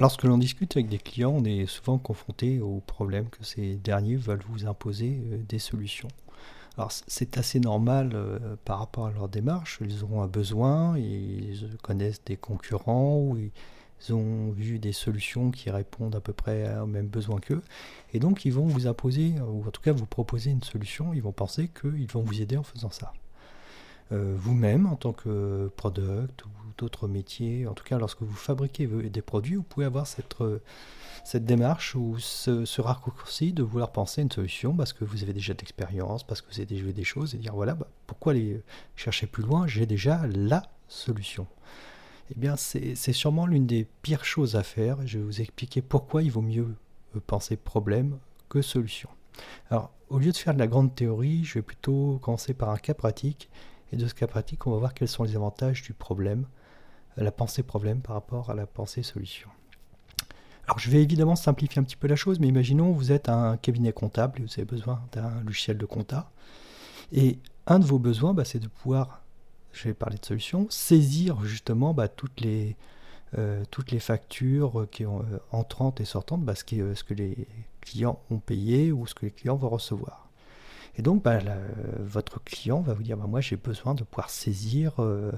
Lorsque l'on discute avec des clients, on est souvent confronté au problème que ces derniers veulent vous imposer euh, des solutions. Alors c'est assez normal euh, par rapport à leur démarche, ils auront un besoin, ils connaissent des concurrents ou ils ont vu des solutions qui répondent à peu près aux mêmes besoins qu'eux, et donc ils vont vous imposer, ou en tout cas vous proposer une solution, ils vont penser qu'ils vont vous aider en faisant ça. Euh, vous-même en tant que product ou d'autres métiers, en tout cas lorsque vous fabriquez des produits, vous pouvez avoir cette, euh, cette démarche ou ce, raccourci de vouloir penser une solution parce que vous avez déjà d'expérience, parce que vous avez déjà vu des choses et dire voilà, bah, pourquoi aller chercher plus loin, j'ai déjà la solution. Eh bien, c'est sûrement l'une des pires choses à faire. Je vais vous expliquer pourquoi il vaut mieux euh, penser problème que solution. Alors, au lieu de faire de la grande théorie, je vais plutôt commencer par un cas pratique et de ce cas pratique, on va voir quels sont les avantages du problème, euh, la pensée problème par rapport à la pensée solution. Alors je vais évidemment simplifier un petit peu la chose, mais imaginons vous êtes un cabinet comptable et vous avez besoin d'un logiciel de compta. Et un de vos besoins, bah, c'est de pouvoir, je vais parler de solution, saisir justement bah, toutes, les, euh, toutes les factures qui euh, entrantes et sortantes, bah, ce que les clients ont payé ou ce que les clients vont recevoir. Et donc, bah, votre client va vous dire, bah, moi j'ai besoin de pouvoir saisir euh,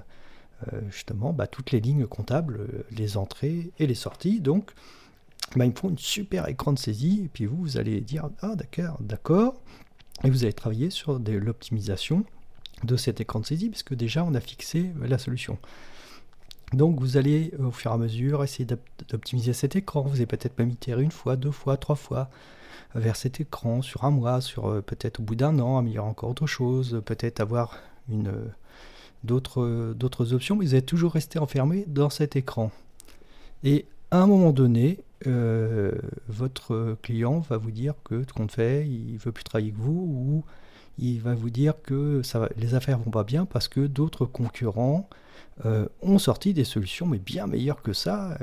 euh, justement bah, toutes les lignes comptables, euh, les entrées et les sorties. Donc, bah, il me faut une super écran de saisie. Et puis vous, vous allez dire, ah d'accord, d'accord. Et vous allez travailler sur l'optimisation de cet écran de saisie, puisque déjà on a fixé la solution. Donc vous allez au fur et à mesure essayer d'optimiser cet écran. Vous allez peut-être même itérer une fois, deux fois, trois fois vers cet écran sur un mois, sur euh, peut-être au bout d'un an, améliorer encore autre chose, peut-être avoir euh, d'autres options, mais vous allez toujours rester enfermé dans cet écran. Et à un moment donné, euh, votre client va vous dire que tout compte fait, il veut plus travailler avec vous ou il va vous dire que les affaires vont pas bien parce que d'autres concurrents ont sorti des solutions mais bien meilleures que ça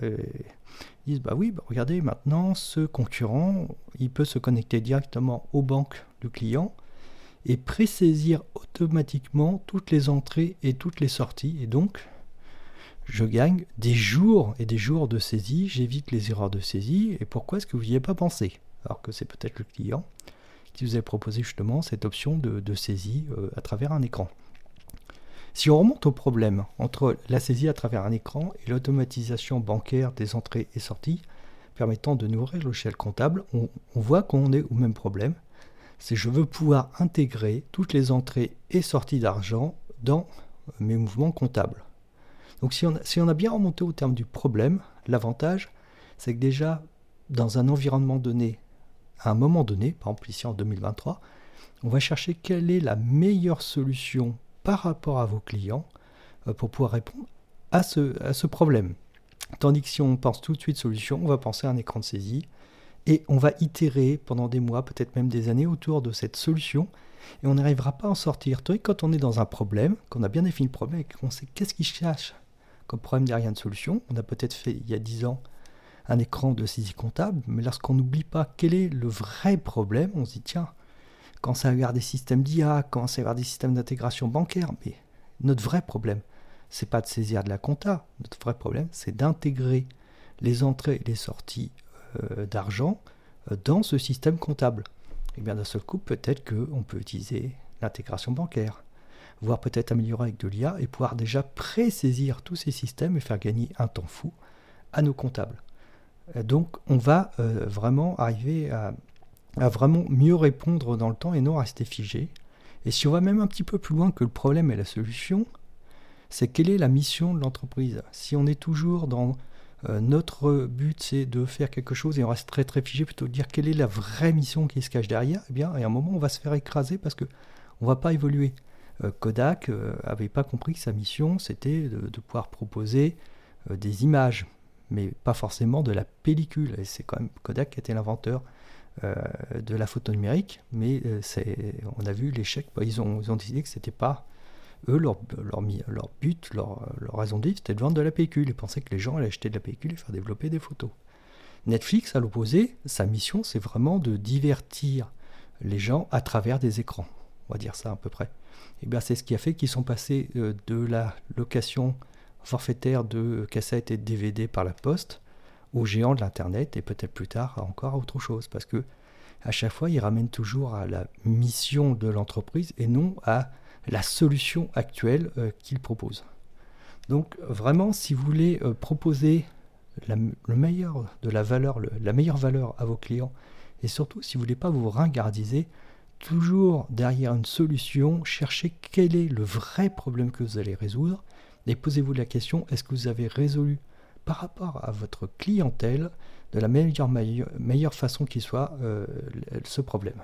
disent bah oui, bah regardez maintenant ce concurrent, il peut se connecter directement aux banques du client et présaisir automatiquement toutes les entrées et toutes les sorties. Et donc je gagne des jours et des jours de saisie, j'évite les erreurs de saisie et pourquoi est-ce que vous n'y avez pas pensé? Alors que c'est peut-être le client vous a proposé justement cette option de, saisie euh, à travers un écran. Si on remonte au problème entre la saisie à travers un écran et l'automatisation bancaire des entrées et sorties permettant de nourrir le logiciel comptable, on, voit qu'on est au même problème. C'est je veux pouvoir intégrer toutes les entrées et sorties d'argent dans mes mouvements comptables. Donc si on, si on a bien remonté au terme du problème, l'avantage, c'est que déjà, dans un environnement donné, à un moment donné, par exemple ici en 2023, on va chercher quelle est la meilleure solution par rapport à vos clients euh, pour pouvoir répondre à ce, à ce problème. Tandis que si on pense tout de suite solution, on va penser à un écran de saisie et on va itérer pendant des mois, peut-être même des années autour de cette solution et on n'arrivera pas à en sortir. Tandis que quand on est dans un problème, qu'on a bien défini le problème et qu'on sait qu'est-ce qui cherche comme problème derrière une solution, on a peut-être fait il y a 10 ans un écran de saisie comptable, mais lorsqu'on n'oublie pas quel est le vrai problème, on se dit tiens, quand ça regarde des systèmes d'IA, quand ça regarde des systèmes d'intégration bancaire. Mais notre vrai problème, c'est pas de saisir de la compta. Notre vrai problème, c'est d'intégrer les entrées et les sorties euh, d'argent euh, dans ce système comptable. Et bien d'un seul coup, peut-être qu'on peut utiliser l'intégration bancaire, voire peut-être améliorer avec de l'IA et pouvoir déjà pré-saisir tous ces systèmes et faire gagner un temps fou à nos comptables. Euh, donc on va vraiment arriver à, vraiment mieux répondre dans le temps et non rester figé. Et si on va même un petit peu plus loin que le problème et la solution, c'est quelle est la mission de l'entreprise? Si on est toujours dans euh, notre but, c'est de faire quelque chose et on reste très très figé, plutôt de dire quelle est la vraie mission qui se cache derrière, eh bien, à un moment, on va se faire écraser parce que on va pas évoluer. Euh, Kodak n'avait euh, pas compris que sa mission, c'était de, pouvoir proposer des images, mais pas forcément de la pellicule. C'est quand même Kodak qui était l'inventeur euh, de la photo numérique, mais euh, on a vu l'échec. Bah, ils, ont, ils ont décidé que c'était pas eux leur, leur, leur but, leur, raison de c'était de vendre de la pellicule. Ils pensaient que les gens allaient acheter de la pellicule et faire développer des photos. Netflix, à l'opposé, sa mission, c'est vraiment de divertir les gens à travers des écrans. On va dire ça à peu près. Et bien, c'est ce qui a fait qu'ils sont passés euh, de la location forfaitaire de cassettes et de DVD par la poste aux géants de l'Internet et peut-être plus tard encore à autre chose. Parce que à chaque fois, ils ramènent toujours à la mission de l'entreprise et non à la solution actuelle euh, qu'ils proposent. Donc vraiment, si vous voulez euh, proposer le meilleur de la valeur, la meilleure valeur à vos clients, et surtout si vous voulez pas vous ringardiser, toujours derrière une solution, cherchez quel est le vrai problème que vous allez résoudre et posez-vous la question, est-ce que vous avez résolu par rapport à votre clientèle de la meilleure, façon qui soit euh, ce problème?